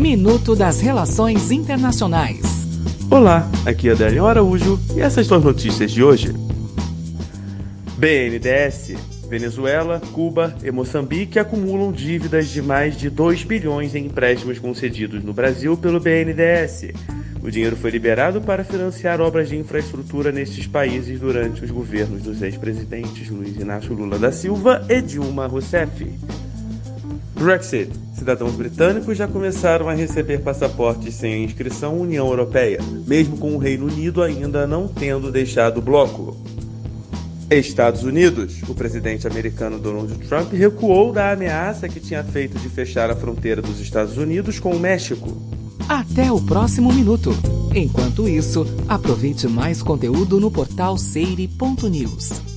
Minuto das Relações Internacionais. Olá, aqui é Adélio Araújo e essas são as notícias de hoje. BNDES, Venezuela, Cuba e Moçambique acumulam dívidas de mais de 2 bilhões em empréstimos concedidos no Brasil pelo BNDES. O dinheiro foi liberado para financiar obras de infraestrutura nestes países durante os governos dos ex-presidentes Luiz Inácio Lula da Silva e Dilma Rousseff. Brexit. Cidadãos britânicos já começaram a receber passaportes sem inscrição União Europeia, mesmo com o Reino Unido ainda não tendo deixado o bloco. Estados Unidos. O presidente americano Donald Trump recuou da ameaça que tinha feito de fechar a fronteira dos Estados Unidos com o México. Até o próximo minuto. Enquanto isso, aproveite mais conteúdo no portal seire.news.